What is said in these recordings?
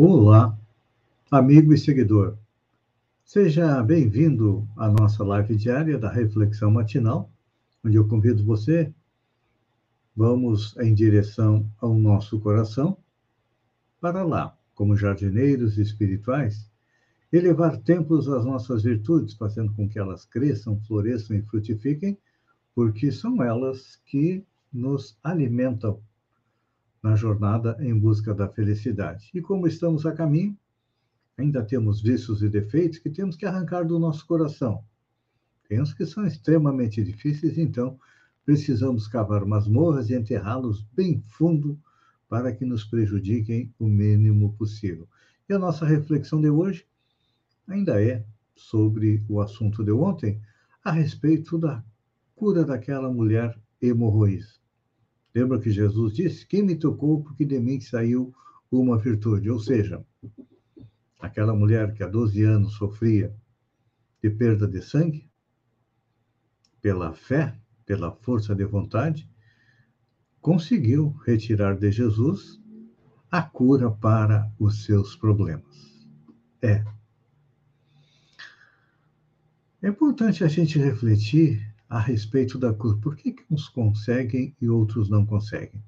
Olá, amigo e seguidor. Seja bem-vindo à nossa live diária da Reflexão Matinal, onde eu convido você, vamos em direção ao nosso coração, para lá, como jardineiros espirituais, elevar templos às nossas virtudes, fazendo com que elas cresçam, floresçam e frutifiquem, porque são elas que nos alimentam na jornada em busca da felicidade. E como estamos a caminho, ainda temos vícios e defeitos que temos que arrancar do nosso coração. Tem uns que são extremamente difíceis, então precisamos cavar masmorras e enterrá-los bem fundo para que nos prejudiquem o mínimo possível. E a nossa reflexão de hoje ainda é sobre o assunto de ontem, a respeito da cura daquela mulher hemorroísa. Lembra que Jesus disse: Quem me tocou, porque de mim saiu uma virtude? Ou seja, aquela mulher que há 12 anos sofria de perda de sangue, pela fé, pela força de vontade, conseguiu retirar de Jesus a cura para os seus problemas. É. É importante a gente refletir a respeito da cura. Por que, que uns conseguem e outros não conseguem?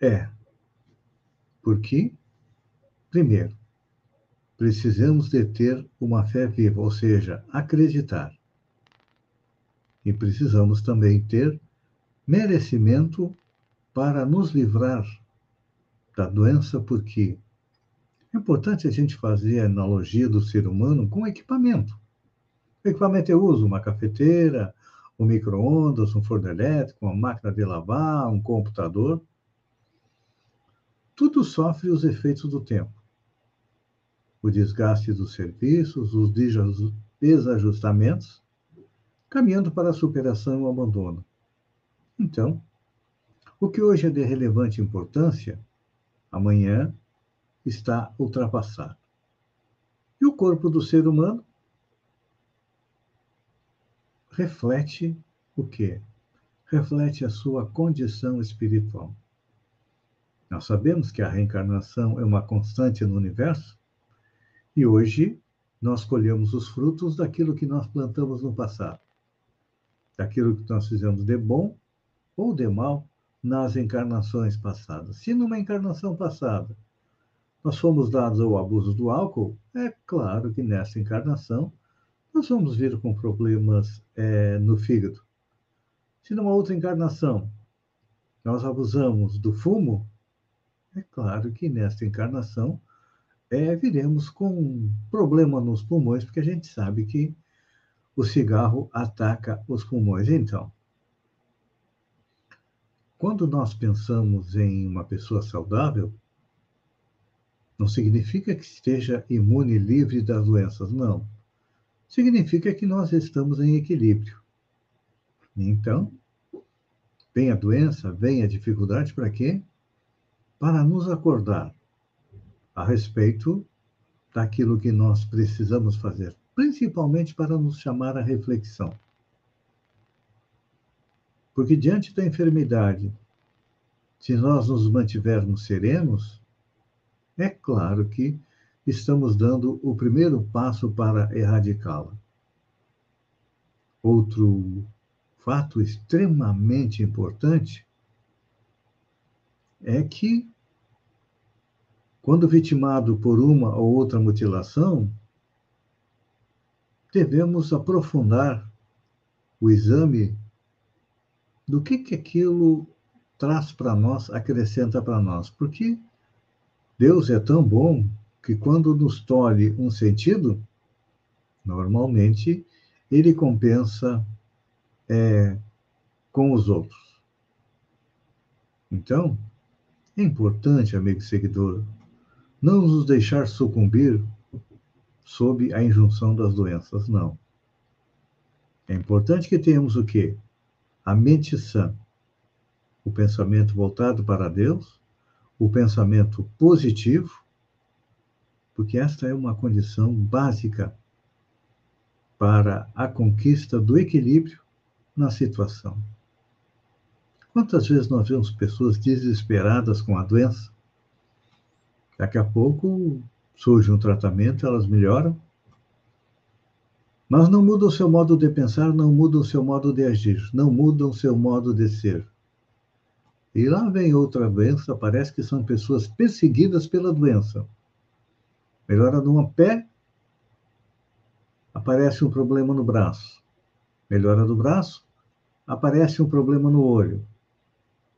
É porque, primeiro, precisamos de ter uma fé viva, ou seja, acreditar. E precisamos também ter merecimento para nos livrar da doença, porque é importante a gente fazer a analogia do ser humano com equipamento. O equipamento eu uso uma cafeteira, um micro-ondas, um forno elétrico, uma máquina de lavar, um computador. Tudo sofre os efeitos do tempo. O desgaste dos serviços, os desajustamentos, caminhando para a superação e o abandono. Então, o que hoje é de relevante importância, amanhã está ultrapassado. E o corpo do ser humano reflete o quê? Reflete a sua condição espiritual. Nós sabemos que a reencarnação é uma constante no universo e hoje nós colhemos os frutos daquilo que nós plantamos no passado, daquilo que nós fizemos de bom ou de mal nas encarnações passadas. Se numa encarnação passada nós fomos dados ao abuso do álcool, é claro que nessa encarnação nós vamos vir com problemas é, no fígado. Se numa outra encarnação nós abusamos do fumo, é claro que nesta encarnação é, viremos com problema nos pulmões, porque a gente sabe que o cigarro ataca os pulmões. Então, quando nós pensamos em uma pessoa saudável, não significa que esteja imune livre das doenças, não significa que nós estamos em equilíbrio. Então, vem a doença, vem a dificuldade para quê? Para nos acordar a respeito daquilo que nós precisamos fazer, principalmente para nos chamar à reflexão. Porque diante da enfermidade, se nós nos mantivermos serenos, é claro que estamos dando o primeiro passo para erradicá-la. Outro fato extremamente importante é que, quando vitimado por uma ou outra mutilação, devemos aprofundar o exame do que, que aquilo traz para nós, acrescenta para nós. Porque Deus é tão bom que quando nos tolhe um sentido, normalmente ele compensa é, com os outros. Então, É importante, amigo seguidor, não nos deixar sucumbir sob a injunção das doenças, não. É importante que tenhamos o quê? A mente sã, o pensamento voltado para Deus, o pensamento positivo, porque esta é uma condição básica para a conquista do equilíbrio na situação. Quantas vezes nós vemos pessoas desesperadas com a doença? Daqui a pouco surge um tratamento, elas melhoram, mas não mudam o seu modo de pensar, não mudam o seu modo de agir, não mudam o seu modo de ser. E lá vem outra doença, parece que são pessoas perseguidas pela doença. Melhora um pé, aparece um problema no braço. Melhora do braço, aparece um problema no olho.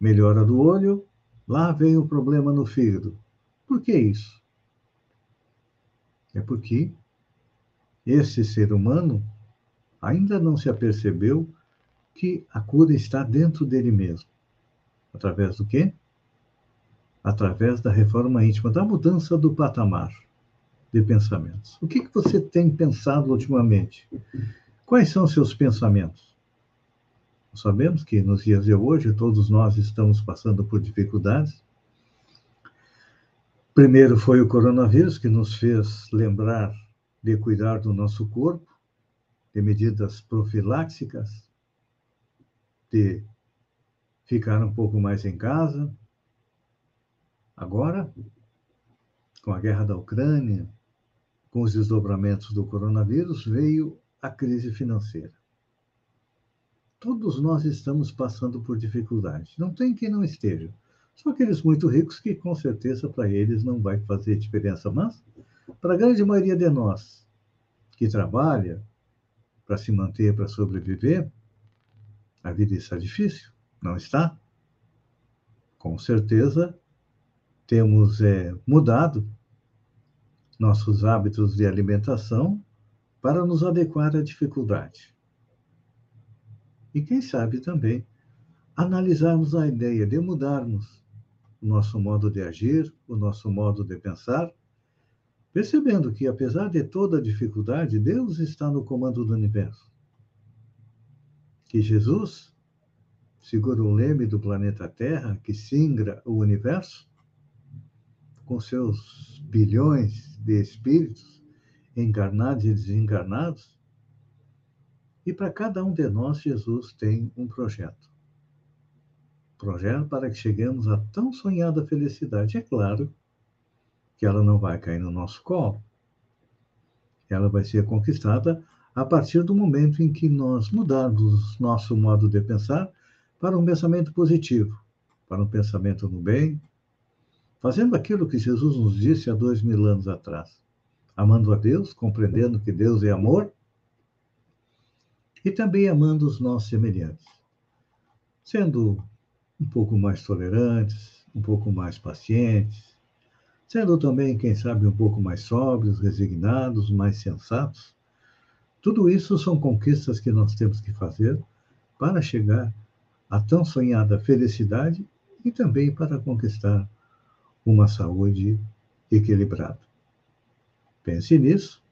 Melhora do olho, lá vem o problema no fígado. Por que isso? É porque esse ser humano ainda não se apercebeu que a cura está dentro dele mesmo. Através do quê? Através da reforma íntima, da mudança do patamar de pensamentos. O que, que você tem pensado ultimamente? Quais são os seus pensamentos? Sabemos que nos dias de hoje todos nós estamos passando por dificuldades. Primeiro foi o coronavírus que nos fez lembrar de cuidar do nosso corpo, de medidas profiláxicas, de ficar um pouco mais em casa. Agora, com a guerra da Ucrânia, com os desdobramentos do coronavírus, veio a crise financeira. Todos nós estamos passando por dificuldade. Não tem quem não esteja. São aqueles muito ricos que, com certeza, para eles não vai fazer diferença. Mas para a grande maioria de nós que trabalha para se manter, para sobreviver, a vida está difícil, não está? Com certeza temos é, mudado nossos hábitos de alimentação para nos adequar à dificuldade. E quem sabe também analisarmos a ideia de mudarmos o nosso modo de agir, o nosso modo de pensar percebendo que, apesar de toda a dificuldade, Deus está no comando do universo. Que Jesus segura o leme do planeta Terra, que singra o universo, com seus bilhões de espíritos, encarnados e desencarnados, e para cada um de nós, Jesus tem um projeto. Projeto para que cheguemos à tão sonhada felicidade. É claro que ela não vai cair no nosso colo. Ela vai ser conquistada a partir do momento em que nós mudarmos nosso modo de pensar para um pensamento positivo, para um pensamento no bem, fazendo aquilo que Jesus nos disse há dois mil anos atrás, amando a Deus, compreendendo que Deus é amor e também amando os nossos semelhantes, sendo um pouco mais tolerantes, um pouco mais pacientes, sendo também, quem sabe, um pouco mais sóbrios, resignados, mais sensatos. Tudo isso são conquistas que nós temos que fazer para chegar à tão sonhada felicidade e também para conquistar uma saúde equilibrada. Pense nisso,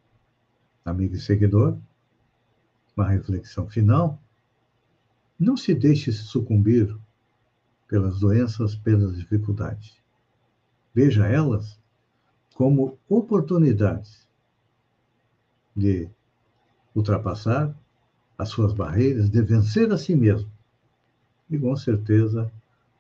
amigo e seguidor. Uma reflexão final. Não se deixe sucumbir pelas doenças, pelas dificuldades. Veja elas como oportunidades de ultrapassar as suas barreiras, de vencer a si mesmo. E com certeza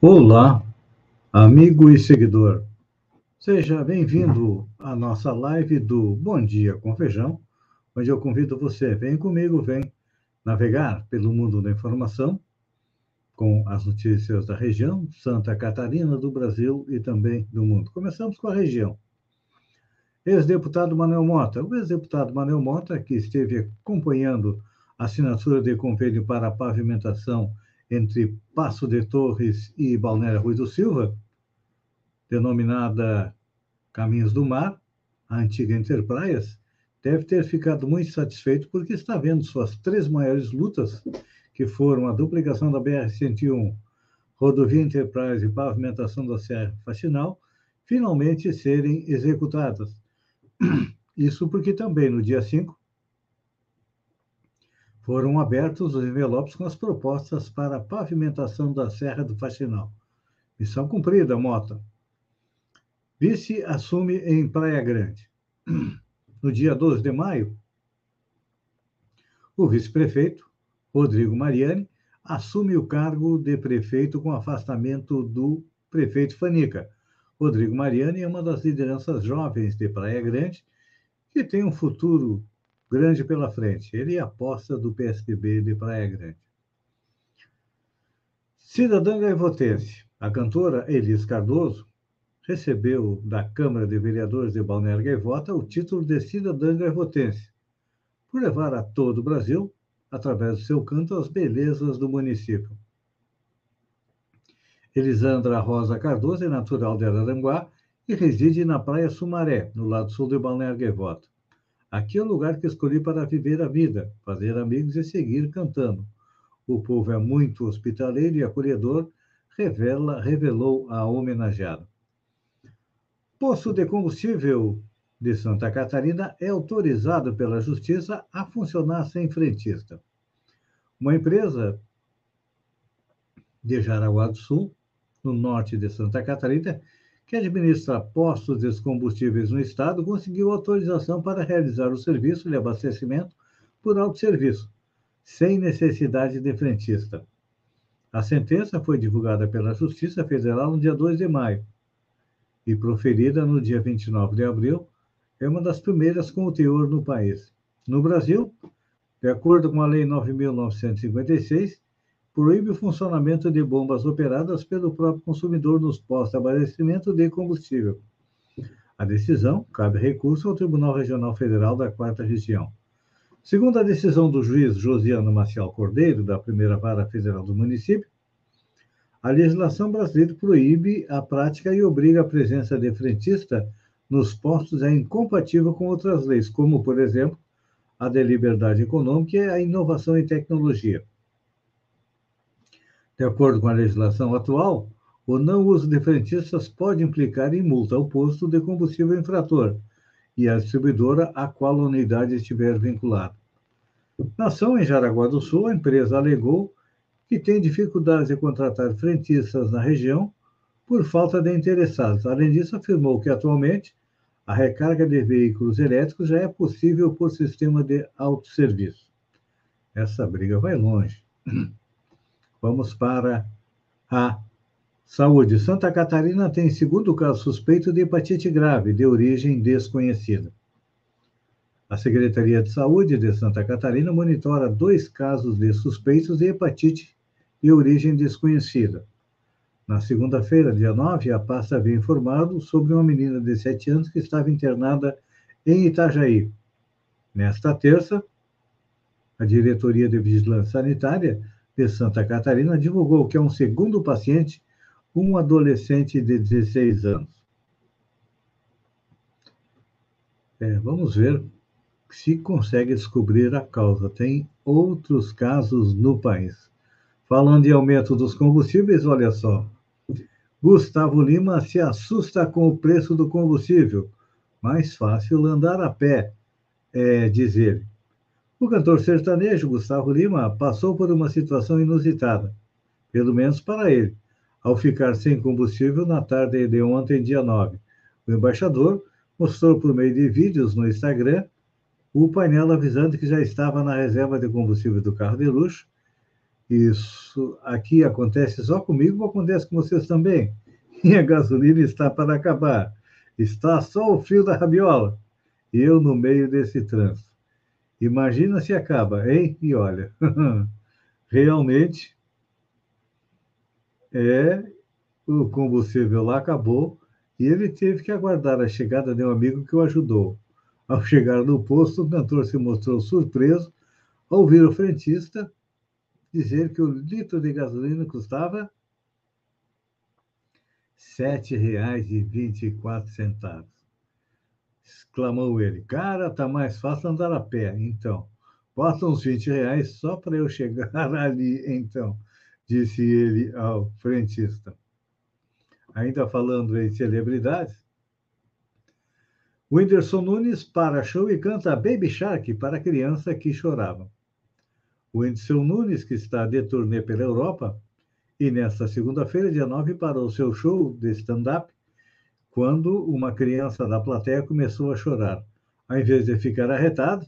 Olá, amigo e seguidor. Seja bem-vindo à nossa live do Bom Dia com Feijão, onde eu convido você, vem comigo, vem navegar pelo mundo da informação com as notícias da região, Santa Catarina, do Brasil e também do mundo. Começamos com a região. Ex-deputado Manuel Mota. O ex-deputado Manuel Mota, que esteve acompanhando a assinatura de convênio para a pavimentação entre Passo de Torres e Balneário Rui do Silva, denominada Caminhos do Mar, a antiga Interpraias, deve ter ficado muito satisfeito porque está vendo suas três maiores lutas, que foram a duplicação da BR-101, rodovia Enterprise e pavimentação da Serra Faxinal, finalmente serem executadas. Isso porque também no dia 5 foram abertos os envelopes com as propostas para a pavimentação da Serra do Faxinal. Missão cumprida, Mota. Vice assume em Praia Grande. No dia 12 de maio, o vice-prefeito, Rodrigo Mariani, assume o cargo de prefeito com afastamento do prefeito Fanica. Rodrigo Mariani é uma das lideranças jovens de Praia Grande que tem um futuro grande pela frente. Ele é aposta do PSDB de Praia Grande. Cidadã gaivotense, a cantora Elis Cardoso, recebeu da Câmara de Vereadores de Balneário Gaivota o título de cidadã gaivotense, por levar a todo o Brasil, através do seu canto, as belezas do município. Elisandra Rosa Cardoso é natural de Araranguá e reside na Praia Sumaré, no lado sul de Balneário Gaivota. Aqui é o lugar que escolhi para viver a vida, fazer amigos e seguir cantando. O povo é muito hospitaleiro e acolhedor, revela, revelou a homenageada. Poço de combustível de Santa Catarina é autorizado pela Justiça a funcionar sem frentista. Uma empresa de Jaraguá do Sul, no norte de Santa Catarina, que administra postos de combustíveis no Estado, conseguiu autorização para realizar o serviço de abastecimento por autosserviço, sem necessidade de frentista. A sentença foi divulgada pela Justiça Federal no dia 2 de maio e proferida no dia 29 de abril, é uma das primeiras com o teor no país. No Brasil, de acordo com a Lei 9.956, proíbe o funcionamento de bombas operadas pelo próprio consumidor nos postos de abastecimento de combustível. A decisão cabe recurso ao Tribunal Regional Federal da Quarta Região. Segundo a decisão do juiz Josiano Maciel Cordeiro, da Primeira Vara Federal do município, a legislação brasileira proíbe a prática e obriga a presença de frentista nos postos é incompatível com outras leis, como, por exemplo, a de liberdade econômica e a inovação em tecnologia. De acordo com a legislação atual, o não uso de frentistas pode implicar em multa ao posto de combustível infrator e à distribuidora a qual a unidade estiver vinculada. Na ação em Jaraguá do Sul, a empresa alegou que tem dificuldades de contratar frentistas na região por falta de interessados. Além disso, afirmou que atualmente a recarga de veículos elétricos já é possível por sistema de autosserviço. Essa briga vai longe. Vamos para a saúde. Santa Catarina tem segundo caso suspeito de hepatite grave, de origem desconhecida. A Secretaria de Saúde de Santa Catarina monitora dois casos de suspeitos de hepatite de origem desconhecida. Na segunda-feira, dia 9, a pasta havia informado sobre uma menina de 7 anos que estava internada em Itajaí. Nesta terça, a Diretoria de Vigilância Sanitária de Santa Catarina divulgou que é um segundo paciente, um adolescente de 16 anos. É, vamos ver se consegue descobrir a causa. Tem outros casos no país. Falando em aumento dos combustíveis, olha só. Gustavo Lima se assusta com o preço do combustível. Mais fácil andar a pé, é, diz ele. O cantor sertanejo Gustavo Lima passou por uma situação inusitada, pelo menos para ele, ao ficar sem combustível na tarde de ontem, dia 9. O embaixador mostrou por meio de vídeos no Instagram o painel avisando que já estava na reserva de combustível do carro de luxo Isso aqui acontece só comigo acontece com vocês também? E a gasolina está para acabar. Está só o fio da rabiola. E eu no meio desse trânsito. Imagina se acaba, hein? E olha, realmente é o combustível lá acabou e ele teve que aguardar a chegada de um amigo que o ajudou. Ao chegar no posto, o cantor se mostrou surpreso ao ouvir o frentista dizer que o litro de gasolina custava R$ 7,24. Exclamou ele. Cara, tá mais fácil andar a pé. Então, bota uns 20 reais só para eu chegar ali, então, disse ele ao frentista. Ainda falando em celebridades, Whindersson Nunes para show e canta Baby Shark para criança que chorava. Whindersson Nunes, que está de turnê pela Europa, e nesta segunda-feira, dia 9, parou seu show de stand-up quando uma criança da plateia começou a chorar. Ao invés de ficar arretado,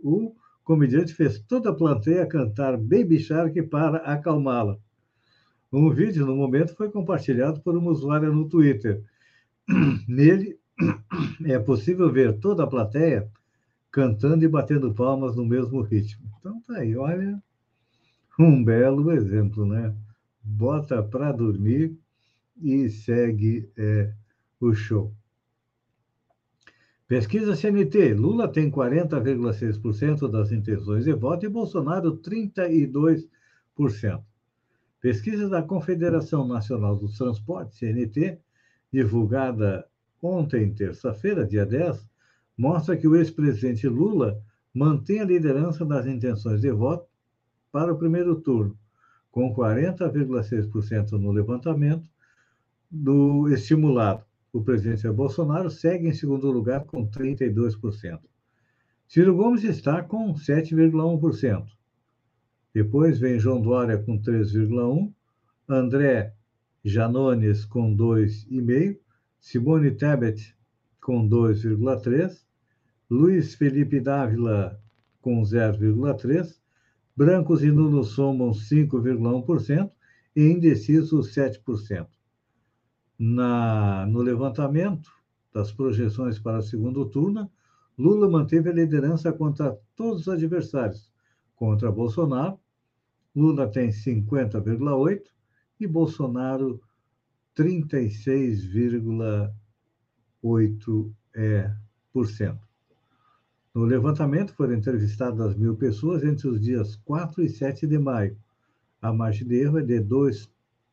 o comediante fez toda a plateia cantar Baby Shark para acalmá-la. Um vídeo, no momento, foi compartilhado por uma usuária no Twitter. Nele, é possível ver toda a plateia cantando e batendo palmas no mesmo ritmo. Então, tá aí, olha, um belo exemplo, né? Bota para dormir e segue é, show. Pesquisa CNT: Lula tem 40,6% das intenções de voto e Bolsonaro 32%. Pesquisa da Confederação Nacional dos Transportes, CNT, divulgada ontem, terça-feira, dia 10, mostra que o ex-presidente Lula mantém a liderança das intenções de voto para o primeiro turno, com 40,6% no levantamento do estimulado. O presidente Bolsonaro segue em segundo lugar com 32%. Ciro Gomes está com 7,1%. Depois vem João Dória com 3,1%, André Janones com 2,5%, Simone Tebet com 2,3%, Luiz Felipe Dávila com 0,3%, brancos e nulos somam 5,1% e indecisos 7%. Na, no levantamento das projeções para o segundo turno, Lula manteve a liderança contra todos os adversários, Contra Bolsonaro, Lula tem 50,8% e Bolsonaro 36,8%. É, no levantamento foram entrevistadas mil pessoas entre os dias 4 e 7 de maio. A margem de erro é de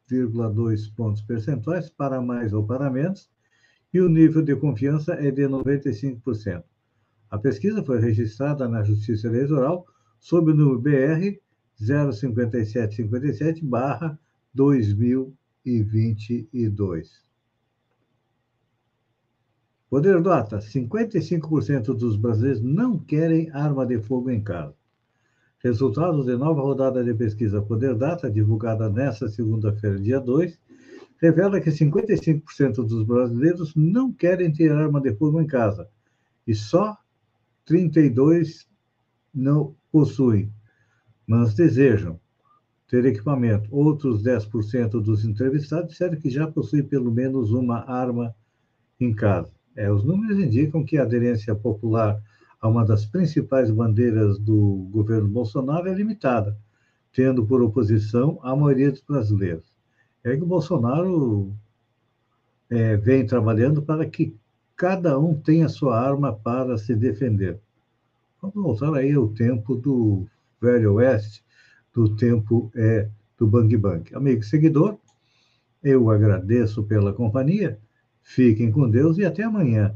2,2 pontos percentuais para mais ou para menos, e o nível de confiança é de 95%. A pesquisa foi registrada na Justiça Eleitoral sob o número BR 05757 barra 2022. Poder Dota: 55% dos brasileiros não querem arma de fogo em casa. Resultados de nova rodada de pesquisa Poder Data, divulgada nesta segunda-feira, dia 2, revela que 55% dos brasileiros não querem ter arma de fogo em casa e só 32 não possuem, mas desejam ter equipamento. Outros 10% dos entrevistados disseram que já possuem pelo menos uma arma em casa. É, os números indicam que a aderência popular a uma das principais bandeiras do governo Bolsonaro é limitada, tendo por oposição a maioria dos brasileiros. É que o Bolsonaro é, vem trabalhando para que cada um tenha sua arma para se defender. Vamos voltar aí ao tempo do Velho Oeste, do tempo é, do Bang Bang. Amigo seguidor, eu agradeço pela companhia, fiquem com Deus e até amanhã,